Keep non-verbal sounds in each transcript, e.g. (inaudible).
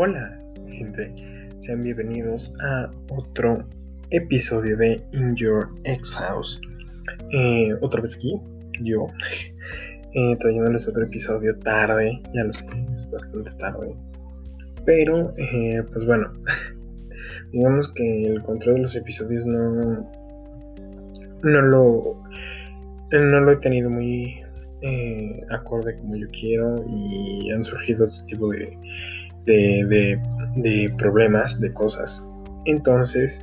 Hola, gente. Sean bienvenidos a otro episodio de In Your Ex House. Eh, otra vez aquí, yo, (laughs) eh, trayéndoles otro episodio tarde, ya lo sé, es bastante tarde. Pero, eh, pues bueno, (laughs) digamos que el control de los episodios no, no lo, no lo he tenido muy eh, acorde como yo quiero y han surgido otro tipo de, de, problemas, de cosas. Entonces,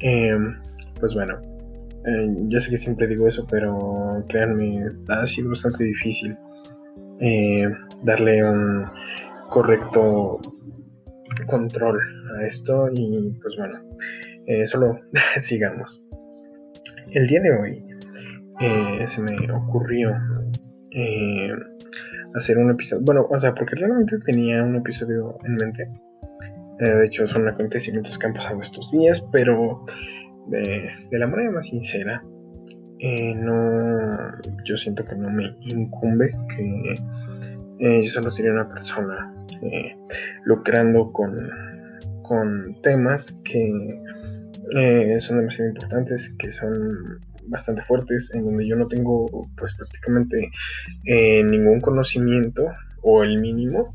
em, pues bueno, eh, ya sé que siempre digo eso, pero créanme, ha sido bastante difícil eh, darle un correcto control a esto y pues bueno, solo (laughs) sigamos. El día de hoy se me ocurrió eh, hacer un episodio. Bueno, o sea, porque realmente tenía un episodio en mente. Eh, de hecho, son acontecimientos que han pasado estos días, pero de, la manera más sincera, eh, no, yo siento que no me incumbe que yo solo sería una persona lucrando con, con temas que son demasiado importantes, que son bastante fuertes en donde yo no tengo pues prácticamente eh, ningún conocimiento o el mínimo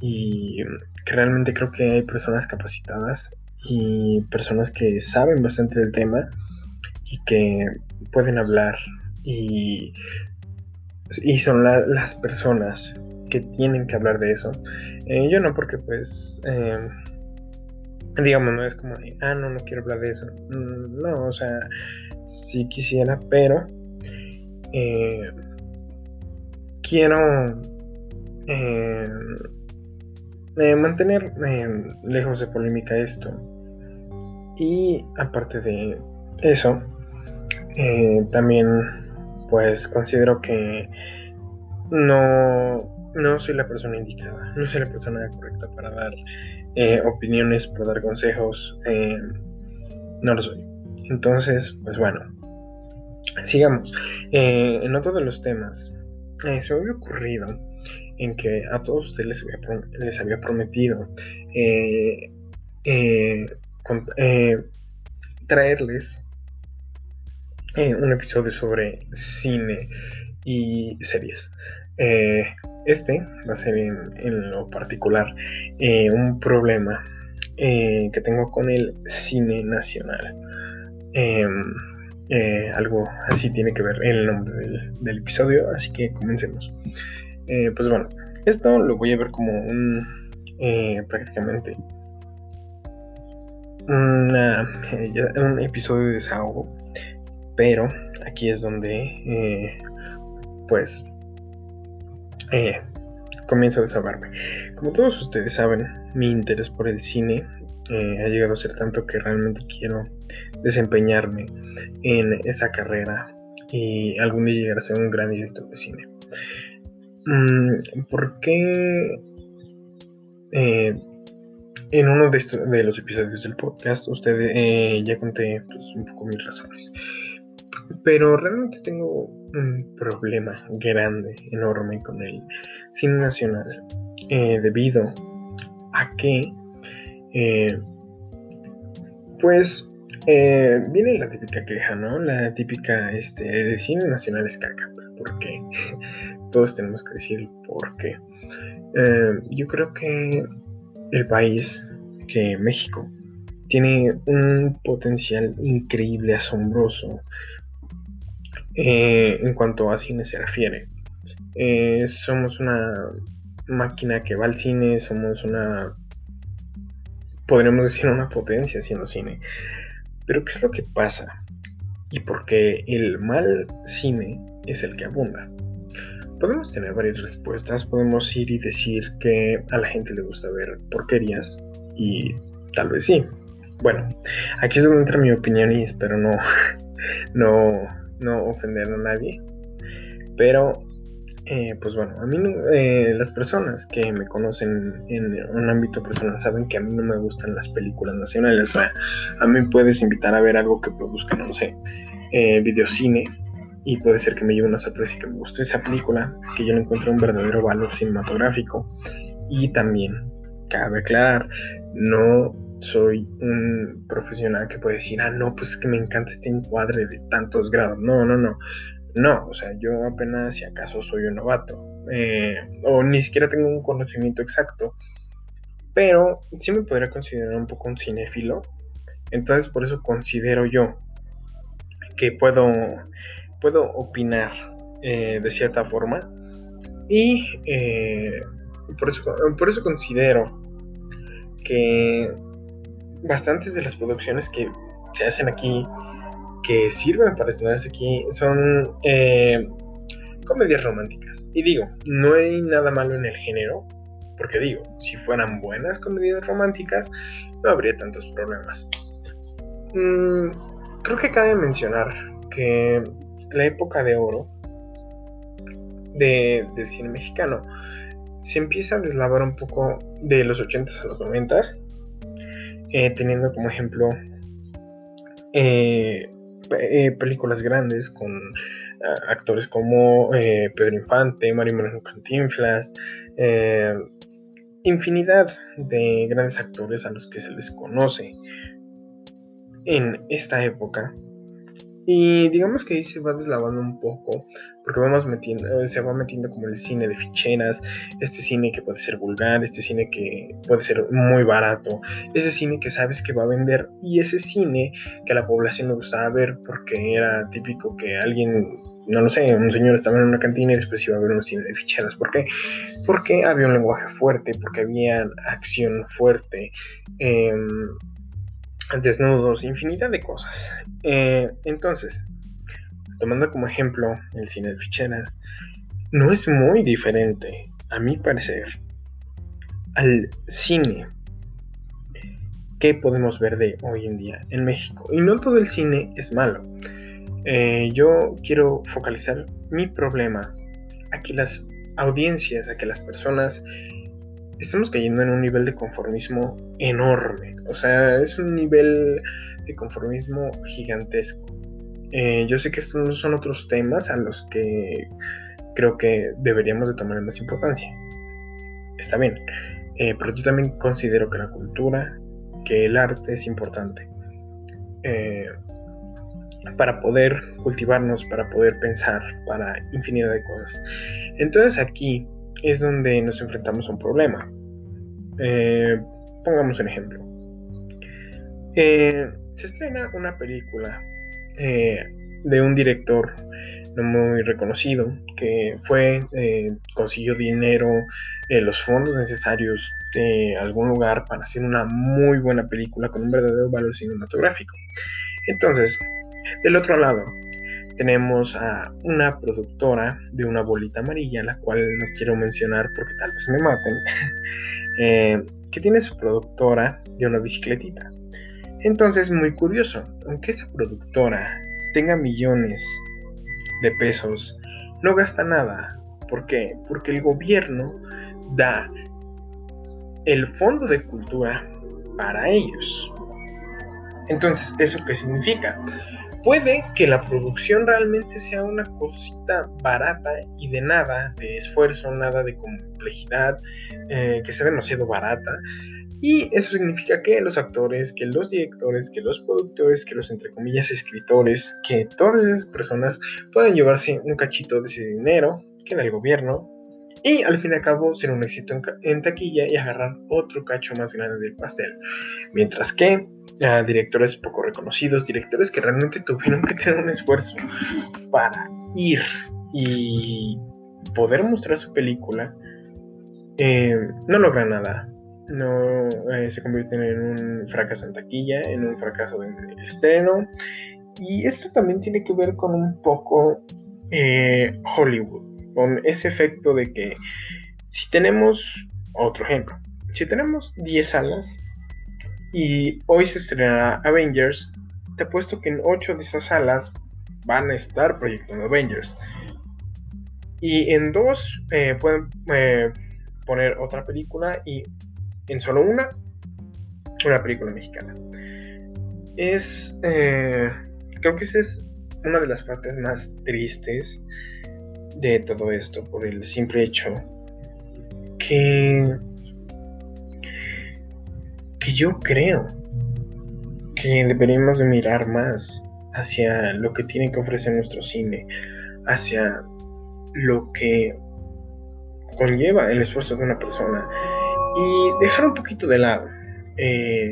y que realmente creo que hay personas capacitadas y personas que saben bastante del tema y que pueden hablar y, y son las personas que tienen que hablar de eso. Eh, yo no porque pues eh, digamos no es como ah no no quiero hablar de eso mm, no o sea si quisiera, pero eh, quiero eh, eh, mantener lejos de polémica esto. Y aparte de eso, también pues considero que no, no soy la persona indicada, no soy la persona correcta para dar opiniones, para dar consejos, no lo soy. Entonces, pues bueno, sigamos. Eh, en otro de los temas, eh, se me había ocurrido en que a todos ustedes les había, prometido eh, traerles un episodio sobre cine y series. Este va a ser en lo particular un problema que tengo con el cine nacional. Em, eh, algo así tiene que ver el nombre del, episodio, así que comencemos. Eh, pues bueno, esto lo voy a ver como un eh, prácticamente un episodio de desahogo, pero aquí es donde pues comienzo a desahogarme. Como todos ustedes saben, mi interés por el cine ha llegado a ser tanto que realmente quiero desempeñarme en esa carrera y algún día llegar a ser un gran director de cine. Mm, ¿Por qué eh, en uno de, estos, los episodios del podcast ustedes eh, ya conté pues, un poco mis razones? Pero realmente tengo un problema grande, enorme con el cine nacional eh, debido a que pues eh, viene la típica queja, ¿no? La típica, este, de cine nacional es caca. ¿Por qué? (laughs) Todos tenemos que decir por qué. Eh, yo creo que el país, que México, tiene un potencial increíble, asombroso eh, en cuanto a cine se refiere. somos una máquina que va al cine, somos una, podríamos decir, una potencia haciendo cine. Pero ¿qué es lo que pasa? Y por qué el mal cine es el que abunda. Podemos tener varias respuestas, podemos ir y decir que a la gente le gusta ver porquerías y tal vez sí. Bueno, aquí es donde entra mi opinión y espero no, (laughs) no, no ofender a nadie. Pero eh, pues bueno, a mí eh, las personas que me conocen en un ámbito personal saben que a mí no me gustan las películas nacionales. O sea, a mí puedes invitar a ver algo que produzca, no sé, eh, videocine y puede ser que me lleve una sorpresa y que me guste esa película, que yo le encuentre un verdadero valor cinematográfico y también cabe aclarar, no soy un profesional que puede decir, ah, no, pues es que me encanta este encuadre de tantos grados. No, no, no. No, o sea, yo apenas si acaso soy un novato. Eh, o ni siquiera tengo un conocimiento exacto. Pero sí me podría considerar un poco un cinéfilo. Entonces por eso considero yo que puedo, puedo opinar eh, de cierta forma. Y eh, por, eso, por eso considero que bastantes de las producciones que se hacen aquí, que sirven para estrenarse aquí, son eh, comedias románticas. Y digo, no hay nada malo en el género, porque digo, si fueran buenas comedias románticas, no habría tantos problemas. Mm, creo que cabe mencionar que la época de oro de, del cine mexicano se empieza a deslavar un poco de los 80s a los 90s eh, teniendo como ejemplo eh, eh, películas grandes con actores como Pedro Infante, Mario Moreno Cantinflas, infinidad de grandes actores a los que se les conoce en esta época y digamos que ahí se va deslavando un poco, porque vamos metiendo, se va metiendo como el cine de ficheras, este cine que puede ser vulgar, este cine que puede ser muy barato, ese cine que sabes que va a vender, y ese cine que a la población le gustaba ver porque era típico que alguien no lo sé, un señor estaba en una cantina y después iba a ver un cine de ficheras. ¿Por qué? Porque había un lenguaje fuerte, porque había acción fuerte. Eh, desnudos, infinidad de cosas. Eh, entonces, tomando como ejemplo el cine de ficheras, no es muy diferente, a mi parecer, al cine que podemos ver de hoy en día en México. Y no todo el cine es malo. Eh, yo quiero focalizar mi problema a que las audiencias, a que las personas estamos cayendo en un nivel de conformismo enorme. O sea, es un nivel de conformismo gigantesco. Eh, yo sé que estos son otros temas a los que creo que deberíamos de tomar más importancia. Está bien. Eh, pero yo también considero que la cultura, que el arte es importante. Eh, para poder cultivarnos, para poder pensar, para infinidad de cosas. Entonces aquí es donde nos enfrentamos a un problema. Eh, pongamos un ejemplo. Eh, se estrena una película eh, de un director no muy reconocido que fue consiguió dinero, los fondos necesarios de algún lugar para hacer una muy buena película con un verdadero valor cinematográfico. Entonces, del otro lado, tenemos a una productora de una bolita amarilla, la cual no quiero mencionar porque tal vez me maten, (laughs) eh, que tiene su productora de una bicicletita. Entonces, muy curioso, aunque esa productora tenga millones de pesos, no gasta nada. ¿Por qué? Porque el gobierno da el fondo de cultura para ellos. Entonces, ¿eso qué significa? Puede que la producción realmente sea una cosita barata y de nada, de esfuerzo, nada de complejidad, eh, que sea demasiado barata. Y eso significa que los actores, que los directores, que los productores, que los entre comillas escritores, que todas esas personas puedan llevarse un cachito de ese dinero que da el gobierno y al fin y al cabo ser un éxito en, taquilla y agarrar otro cacho más grande del pastel. Mientras que directores poco reconocidos, directores que realmente tuvieron que tener un esfuerzo para ir y poder mostrar su película, eh, no logran nada. No eh, se convierten en un fracaso en taquilla, en un fracaso de estreno. Y esto también tiene que ver con un poco eh, Hollywood con ese efecto de que si tenemos, otro ejemplo, si tenemos 10 salas y hoy se estrenará Avengers, te apuesto que en 8 de esas salas van a estar proyectando Avengers. Y en 2 eh, pueden eh, poner otra película y en solo una, una película mexicana. Es, eh, creo que esa es una de las partes más tristes de todo esto por el simple hecho que que yo creo que deberíamos de mirar más hacia lo que tiene que ofrecer nuestro cine, hacia lo que conlleva el esfuerzo de una persona. Y dejar un poquito de lado eh,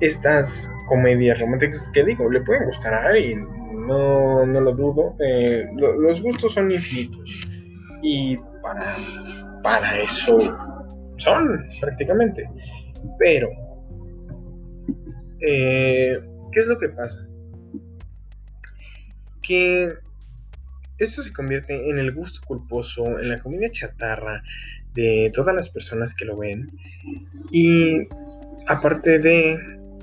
estas comedias románticas que digo, le pueden gustar a alguien, no, no lo dudo, eh, los gustos son infinitos y para, para eso son prácticamente, pero eh, ¿qué es lo que pasa? Que esto se convierte en el gusto culposo, en la comida chatarra de todas las personas que lo ven. Y aparte de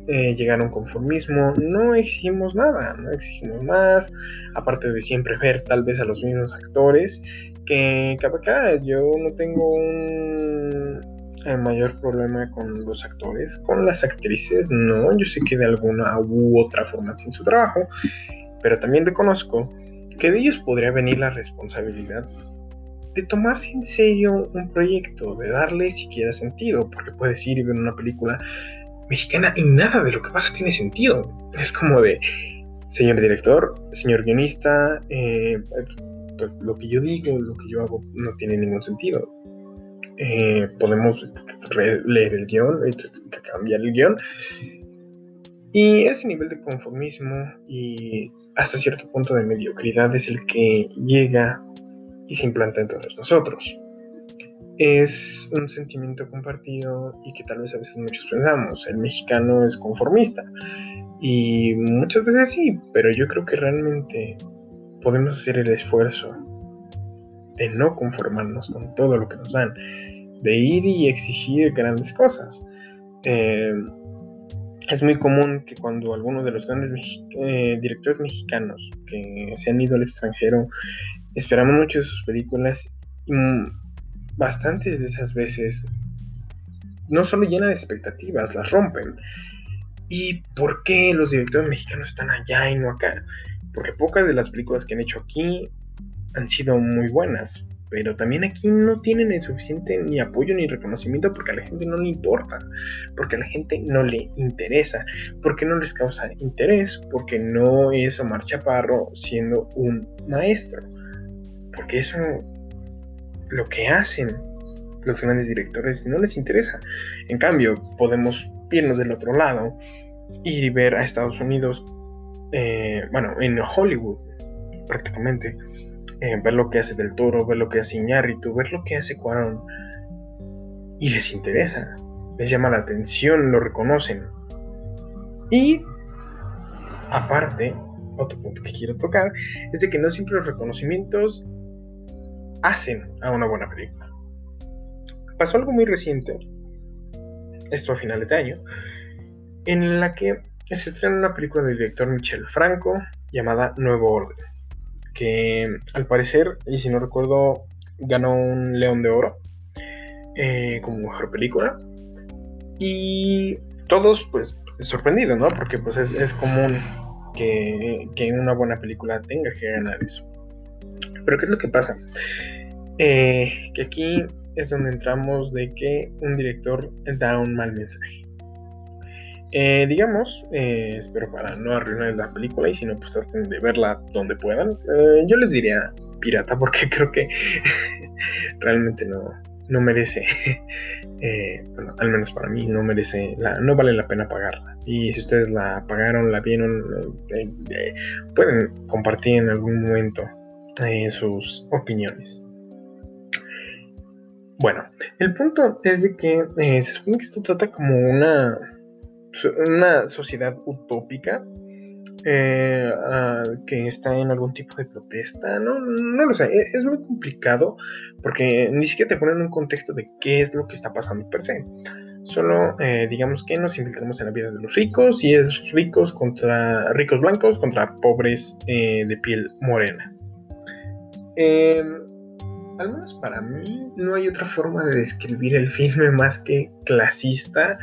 eh, llegar a un conformismo, no exigimos nada, no exigimos más, aparte de siempre ver tal vez a los mismos actores, que acá yo no tengo un eh, mayor problema con los actores, con las actrices, no, yo sé que de alguna u otra forma sin su trabajo, pero también reconozco que de ellos podría venir la responsabilidad de tomarse en serio un proyecto, de darle siquiera sentido, porque puedes ir y ver una película mexicana y nada de lo que pasa tiene sentido. Es como de, señor director, señor guionista, eh, pues lo que yo digo, lo que yo hago no tiene ningún sentido. Eh, podemos leer el guion, cambiar el guion. Y ese nivel de conformismo y hasta cierto punto de mediocridad es el que llega y se implanta en todos nosotros. Es un sentimiento compartido y que tal vez a veces muchos pensamos, el mexicano es conformista. Y muchas veces sí, pero yo creo que realmente podemos hacer el esfuerzo de no conformarnos con todo lo que nos dan, de ir y exigir grandes cosas. Eh, es muy común que cuando alguno de los grandes eh, directores mexicanos que se han ido al extranjero esperamos mucho de sus películas y bastantes de esas veces no solo llenan de expectativas, las rompen. ¿Y por qué los directores mexicanos están allá y no acá? Porque pocas de las películas que han hecho aquí han sido muy buenas pero también aquí no tienen el suficiente ni apoyo ni reconocimiento porque a la gente no le importa, porque a la gente no le interesa, porque no les causa interés, porque no es Omar Chaparro siendo un maestro, porque eso lo que hacen los grandes directores no les interesa. En cambio, podemos irnos del otro lado y ver a Estados Unidos, eh, bueno, en Hollywood prácticamente eh, ver lo que hace Del Toro, ver lo que hace Iñárritu, ver lo que hace Cuarón. Y les interesa, les llama la atención, lo reconocen. Y aparte, otro punto que quiero tocar es de que no siempre los reconocimientos hacen a una buena película. Pasó algo muy reciente, esto a finales de año, en la que se estrena una película del director Michel Franco llamada Nuevo Orden que al parecer, y si no recuerdo, ganó un León de Oro eh, como mejor película. Y todos, pues, sorprendidos, ¿no? Porque pues es, común que, que, una buena película tenga que ganar eso. Pero ¿qué es lo que pasa? Eh, que aquí es donde entramos de que un director da un mal mensaje. Eh, digamos, eh, espero para no arruinar la película y si no, pues traten de verla donde puedan. Eh, yo les diría pirata porque (laughs) creo que realmente no, no merece, (laughs) bueno, al menos para mí no merece, la, no vale la pena pagarla. Y si ustedes la pagaron, la vieron, pueden compartir en algún momento sus opiniones. Bueno, el punto es de que se supone que esto trata como una una sociedad utópica eh, que está en algún tipo de protesta, no, no lo sé, e, es, muy complicado porque ni siquiera te ponen un contexto de qué es lo que está pasando per se. Solo eh, digamos que nos infiltramos en la vida de los ricos y es ricos contra ricos blancos contra pobres eh, de piel morena. Em, al menos para mí no hay otra forma de describir el filme más que clasista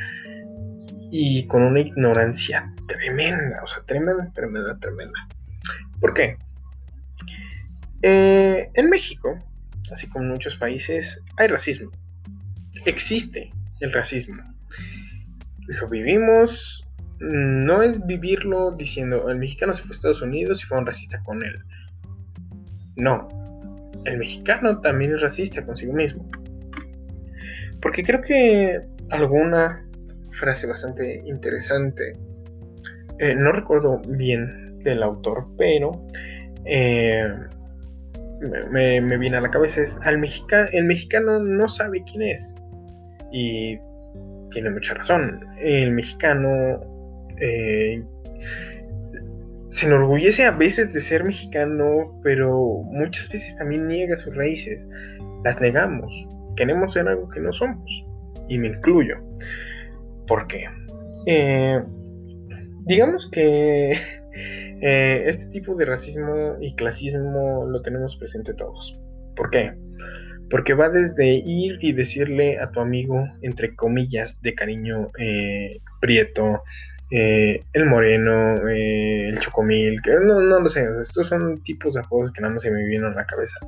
y con una ignorancia tremenda, o sea, tremenda, tremenda, tremenda. ¿Por qué? Eh, en México, así como en muchos países, hay racismo. Existe, el racismo. Lo vivimos, no es vivirlo diciendo el mexicano se fue a Estados Unidos y fue un racista con él. No, el mexicano también es racista consigo mismo. Porque creo que alguna frase bastante interesante, eh, no recuerdo bien del autor, pero eh, me, viene a la cabeza es, al el mexicano no sabe quién es. Y tiene mucha razón. El mexicano eh, se enorgullece a veces de ser mexicano, pero muchas veces también niega sus raíces. Las negamos. Queremos ser algo que no somos. Y me incluyo. ¿Por qué? Eh, digamos que (laughs) eh, este tipo de racismo y clasismo lo tenemos presente todos. ¿Por qué? Porque va desde ir y decirle a tu amigo, entre comillas, de cariño, eh, prieto, eh, el moreno, el chocomil, que no, no lo sé, estos son tipos de apodos que nada más se me vienen a la cabeza.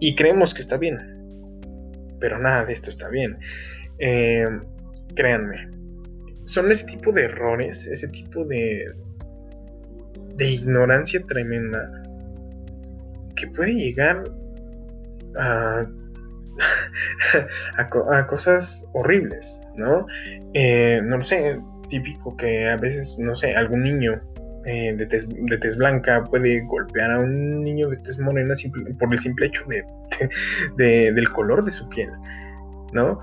Y creemos que está bien, pero nada de esto está bien. créanme, son ese tipo de errores, ese tipo de, de ignorancia tremenda que puede llegar a, (laughs) a, cosas horribles, ¿no? Eh, no lo sé, típico que a veces, no sé, algún niño eh, de, tez, de, blanca puede golpear a un niño de tez morena por el simple hecho (laughs) de, del color de su piel, ¿no?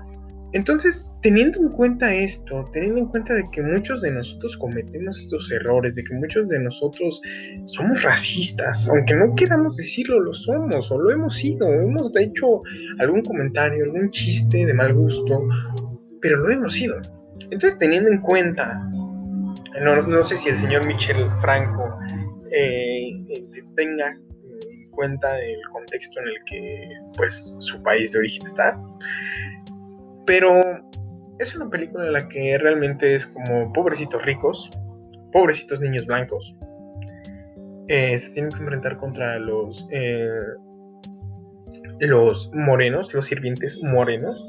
Entonces, teniendo en cuenta esto, teniendo en cuenta de que muchos de nosotros cometemos estos errores, de que muchos de nosotros somos racistas, aunque no queramos decirlo, lo somos o lo hemos sido, hemos hecho algún comentario, algún chiste de mal gusto, pero lo hemos sido. Entonces, teniendo en cuenta, no, sé si el señor Michel Franco eh, tenga en cuenta el contexto en el que pues su país de origen está, pero es una película en la que realmente es como pobrecitos ricos, pobrecitos niños blancos. Eh, se tienen que enfrentar contra los, eh, los morenos, los sirvientes morenos.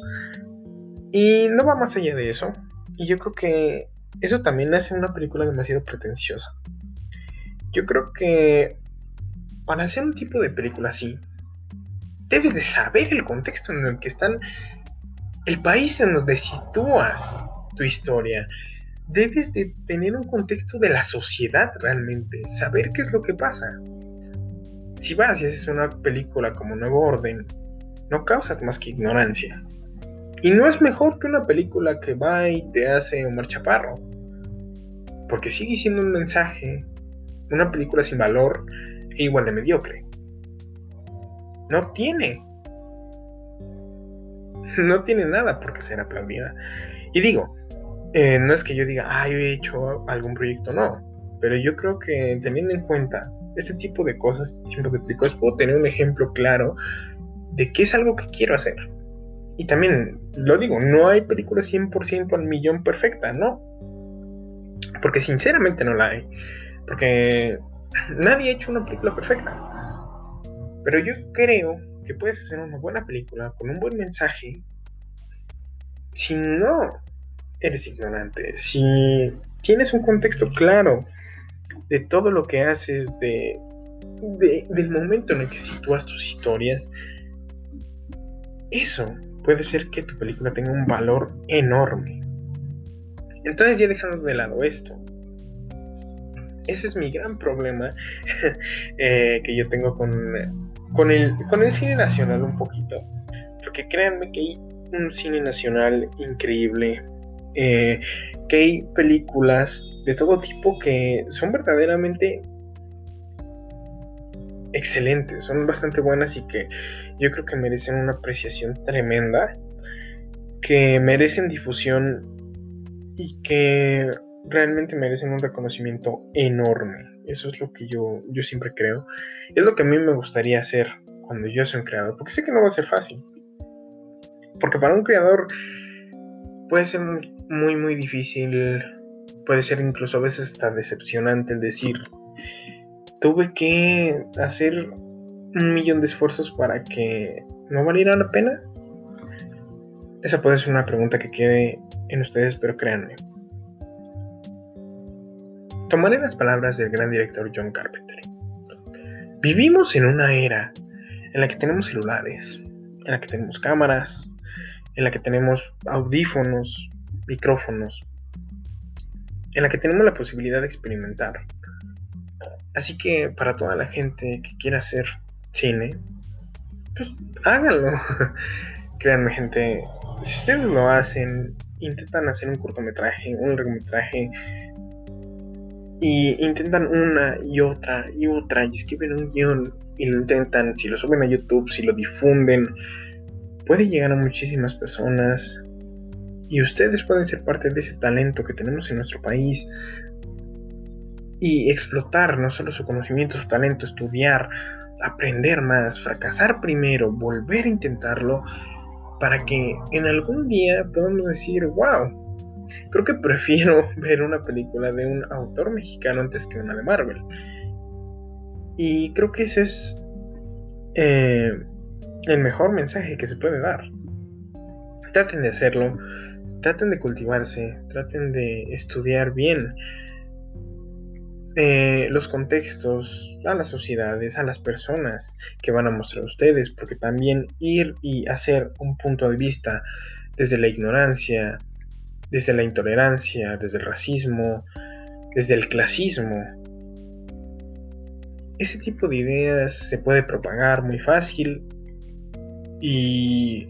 Y no va más allá de eso. Y yo creo que eso también hace una película demasiado pretenciosa. Yo creo que para hacer un tipo de película así, debes de saber el contexto en el que están el país en donde sitúas tu historia. Debes de tener un contexto de la sociedad realmente, saber qué es lo que pasa. Si vas y haces una película como Nuevo Orden, no causas más que ignorancia. Y no es mejor que una película que va y te hace un marchaparro. Porque sigue siendo un mensaje, una película sin valor e igual de mediocre. No tiene no tiene nada por qué ser aplaudida. Y digo, eh, no es que yo diga, ah, yo he hecho algún proyecto, no. Pero yo creo que teniendo en cuenta este tipo de cosas, este tipo de películas, puedo tener un ejemplo claro de qué es algo que quiero hacer. Y también, lo digo, no hay película 100% al millón perfecta, ¿no? Porque sinceramente no la hay. Porque nadie ha hecho una película perfecta. Pero yo creo que puedes hacer una buena película con un buen mensaje si no eres ignorante, si tienes un contexto claro de todo lo que haces, de, del momento en el que sitúas tus historias, eso puede ser que tu película tenga un valor enorme. Entonces ya dejando de lado esto, ese es mi gran problema (laughs) eh, que yo tengo con con el, con el cine nacional un poquito. Porque créanme que hay un cine nacional increíble. Eh, que hay películas de todo tipo que son verdaderamente excelentes, son bastante buenas y que yo creo que merecen una apreciación tremenda, que merecen difusión y que realmente merecen un reconocimiento enorme. Eso es lo que yo, yo siempre creo. Es lo que a mí me gustaría hacer cuando yo soy un creador, porque sé que no va a ser fácil. Porque para un creador puede ser muy, muy difícil, puede ser incluso a veces hasta decepcionante el decir, tuve que hacer un millón de esfuerzos para que no valiera la pena. esa puede ser una pregunta que quede en ustedes, pero créanme. Tomaré las palabras del gran director John Carpenter. Vivimos en una era en la que tenemos celulares, en la que tenemos cámaras, en la que tenemos audífonos, micrófonos, en la que tenemos la posibilidad de experimentar. Así que para toda la gente que quiera hacer cine, pues háganlo. (laughs) Créanme gente, si ustedes lo hacen, intentan hacer un cortometraje, un largometraje, y intentan una y otra y otra, y escriben un guion y lo intentan, si lo suben a YouTube, si lo difunden, puede llegar a muchísimas personas y ustedes pueden ser parte de ese talento que tenemos en nuestro país y explotar no solo su conocimiento, su talento, estudiar, aprender más, fracasar primero, volver a intentarlo para que en algún día podamos decir, wow, creo que prefiero (laughs) ver una película de un autor mexicano antes que una de Marvel. Y creo que eso es eh, el mejor mensaje que se puede dar. Traten de hacerlo, traten de cultivarse, traten de estudiar bien eh, los contextos, a las sociedades, a las personas que van a mostrar ustedes, porque también ir y hacer un punto de vista desde la ignorancia, desde la intolerancia, desde el racismo, desde el clasismo, ese tipo de ideas se puede propagar muy fácil y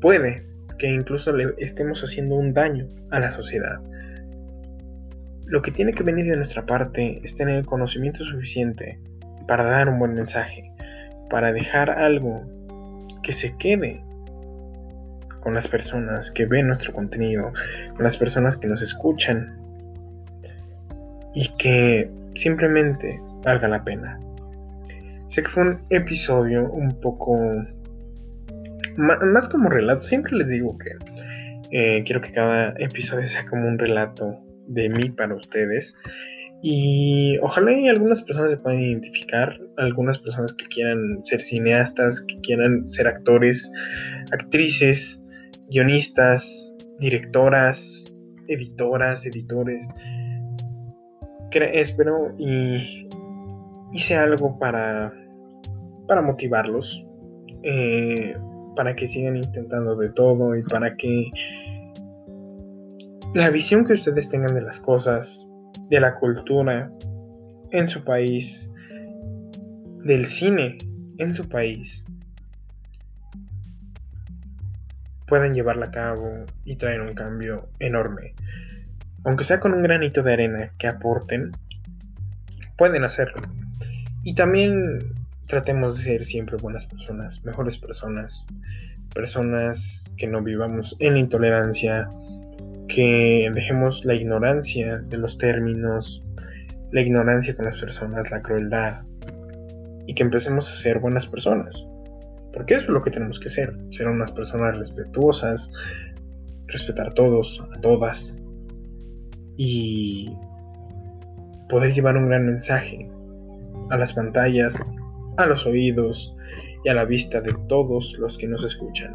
puede que incluso le estemos haciendo un daño a la sociedad. Lo que tiene que venir de nuestra parte es tener el conocimiento suficiente para dar un buen mensaje, para dejar algo que se quede con las personas que ven nuestro contenido, con las personas que nos escuchan y que simplemente valga la pena. Sé que fue un episodio un poco más, como relato. Siempre les digo que eh, quiero que cada episodio sea como un relato de mí para ustedes. Y ojalá algunas personas se puedan identificar, algunas personas que quieran ser cineastas, que quieran ser actores, actrices, guionistas, directoras, editoras, editores. espero y hice algo para, para motivarlos, eh, para que sigan intentando de todo y para que la visión que ustedes tengan de las cosas, de la cultura en su país, del cine en su país, puedan llevarla a cabo y traer un cambio enorme. Aunque sea con un granito de arena que aporten, pueden hacerlo. Y también tratemos de ser siempre buenas personas, mejores personas, personas que no vivamos en intolerancia, que dejemos la ignorancia de los términos, la ignorancia con las personas, la crueldad, y que empecemos a ser buenas personas. Porque eso es lo que tenemos que ser, ser unas personas respetuosas, respetar a todos, a todas, y poder llevar un gran mensaje a las pantallas, a los oídos, y a la vista de todos los que nos escuchan.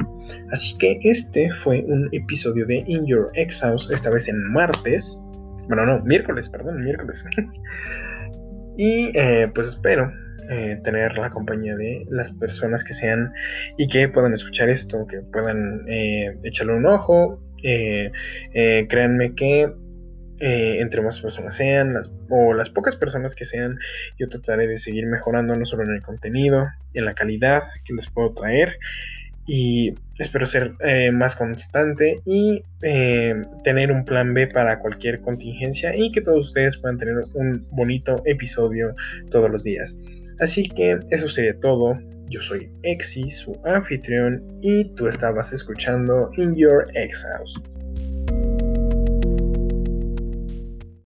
Así que este fue un episodio de In Your Exhaust, esta vez en martes. Bueno, no, miércoles, perdón, miércoles. (laughs) y eh, pues espero eh, tener la compañía de las personas que sean y que puedan escuchar esto, que puedan eh, echarle un ojo. créanme que eh, entre más personas sean, las, o las pocas personas que sean, yo trataré de seguir mejorando no solo en el contenido, en la calidad que les puedo traer y espero ser eh, más constante y eh, tener un plan B para cualquier contingencia y que todos ustedes puedan tener un bonito episodio todos los días. Así que eso sería todo. Yo soy Exi, su anfitrión, y tú estabas escuchando In Your Ex House.